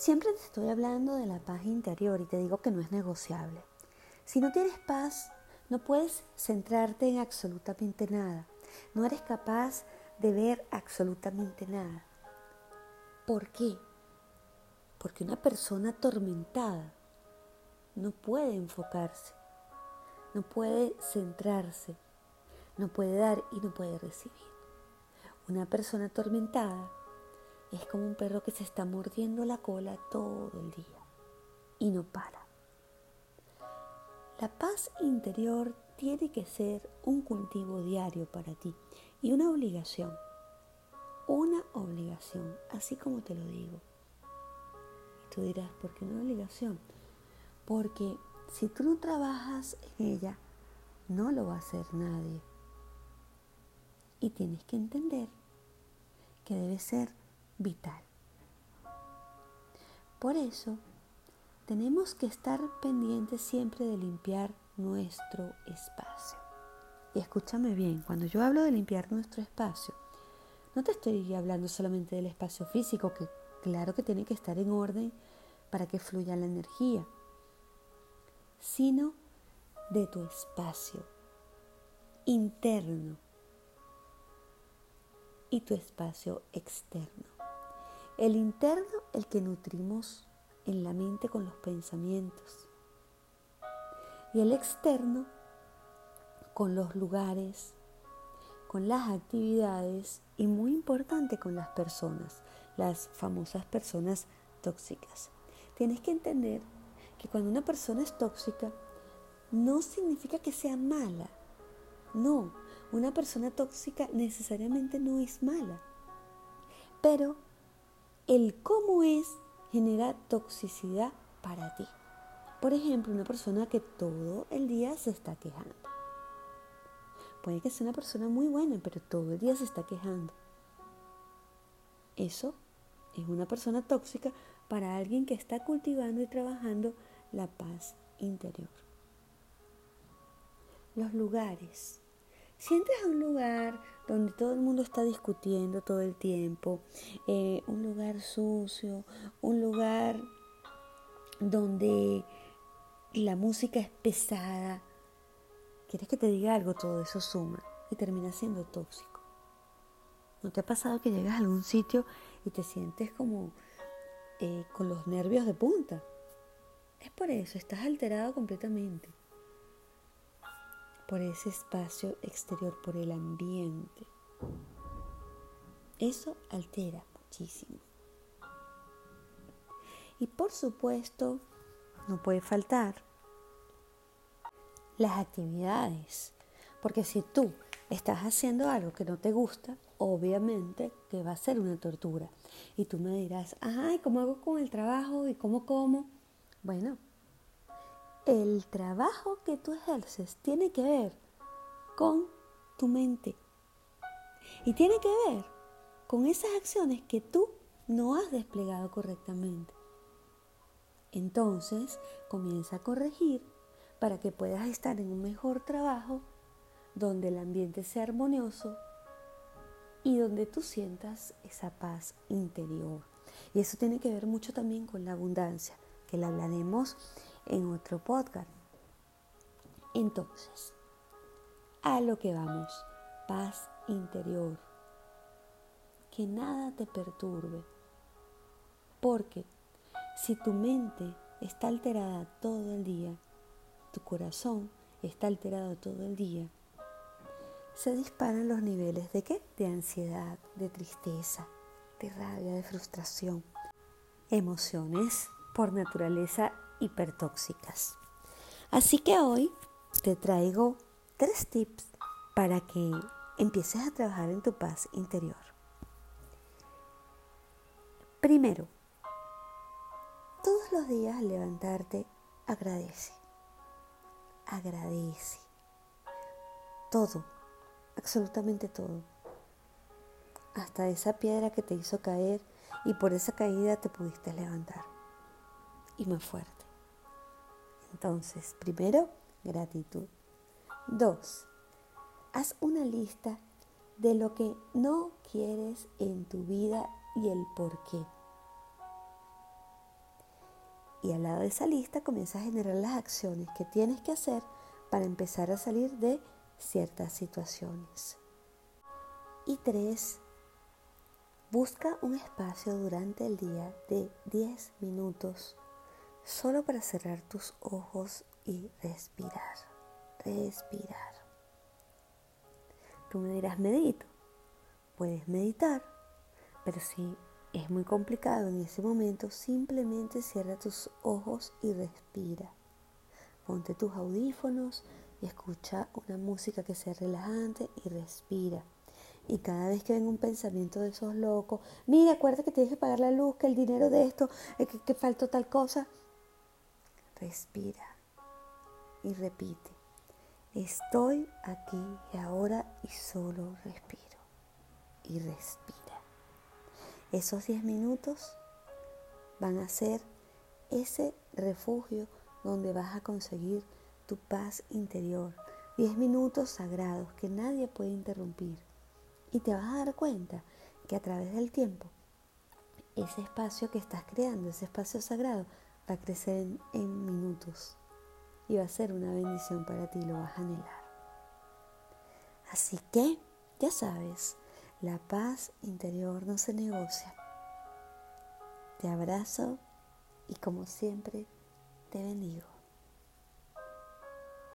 Siempre te estoy hablando de la paz interior y te digo que no es negociable. Si no tienes paz, no puedes centrarte en absolutamente nada. No eres capaz de ver absolutamente nada. ¿Por qué? Porque una persona atormentada no puede enfocarse, no puede centrarse, no puede dar y no puede recibir. Una persona atormentada es como un perro que se está mordiendo la cola todo el día y no para. La paz interior tiene que ser un cultivo diario para ti y una obligación. Una obligación, así como te lo digo. Y tú dirás, ¿por qué una obligación? Porque si tú no trabajas en ella, no lo va a hacer nadie. Y tienes que entender que debe ser vital. Por eso, tenemos que estar pendientes siempre de limpiar nuestro espacio. Y escúchame bien, cuando yo hablo de limpiar nuestro espacio, no te estoy hablando solamente del espacio físico, que claro que tiene que estar en orden para que fluya la energía, sino de tu espacio interno y tu espacio externo. El interno, el que nutrimos en la mente con los pensamientos. Y el externo, con los lugares, con las actividades y muy importante con las personas, las famosas personas tóxicas. Tienes que entender que cuando una persona es tóxica, no significa que sea mala. No, una persona tóxica necesariamente no es mala. Pero el cómo es genera toxicidad para ti. Por ejemplo, una persona que todo el día se está quejando. Puede que sea una persona muy buena, pero todo el día se está quejando. Eso es una persona tóxica para alguien que está cultivando y trabajando la paz interior. Los lugares. Sientes un lugar donde todo el mundo está discutiendo todo el tiempo, eh, un lugar sucio, un lugar donde la música es pesada. ¿Quieres que te diga algo? Todo eso suma y termina siendo tóxico. ¿No te ha pasado que llegas a algún sitio y te sientes como eh, con los nervios de punta? Es por eso, estás alterado completamente. Por ese espacio exterior, por el ambiente. Eso altera muchísimo. Y por supuesto, no puede faltar las actividades. Porque si tú estás haciendo algo que no te gusta, obviamente que va a ser una tortura. Y tú me dirás, ay, ¿cómo hago con el trabajo? ¿Y cómo como? Bueno, el trabajo que tú ejerces tiene que ver con tu mente y tiene que ver con esas acciones que tú no has desplegado correctamente. Entonces comienza a corregir para que puedas estar en un mejor trabajo donde el ambiente sea armonioso y donde tú sientas esa paz interior. Y eso tiene que ver mucho también con la abundancia que la hablaremos en otro podcast. Entonces, a lo que vamos, paz interior, que nada te perturbe, porque si tu mente está alterada todo el día, tu corazón está alterado todo el día, se disparan los niveles de qué? De ansiedad, de tristeza, de rabia, de frustración, emociones por naturaleza hipertóxicas. Así que hoy te traigo tres tips para que empieces a trabajar en tu paz interior. Primero, todos los días al levantarte, agradece. Agradece. Todo, absolutamente todo. Hasta esa piedra que te hizo caer y por esa caída te pudiste levantar y más fuerte. Entonces, primero, gratitud. Dos, haz una lista de lo que no quieres en tu vida y el por qué. Y al lado de esa lista comienza a generar las acciones que tienes que hacer para empezar a salir de ciertas situaciones. Y tres, busca un espacio durante el día de 10 minutos solo para cerrar tus ojos y respirar, respirar. Tú me dirás, medito. Puedes meditar, pero si es muy complicado en ese momento, simplemente cierra tus ojos y respira. Ponte tus audífonos y escucha una música que sea relajante y respira. Y cada vez que venga un pensamiento de esos locos, mira, acuérdate que tienes que pagar la luz, que el dinero de esto, eh, que, que faltó tal cosa, respira y repite. Estoy aquí y ahora y solo respiro. Y respira. Esos 10 minutos van a ser ese refugio donde vas a conseguir tu paz interior. 10 minutos sagrados que nadie puede interrumpir. Y te vas a dar cuenta que a través del tiempo, ese espacio que estás creando, ese espacio sagrado, a crecer en, minutos. Y va a ser una bendición para ti, lo vas a anhelar. Así que, ya sabes, la paz interior no se negocia. Te abrazo y como siempre, te bendigo.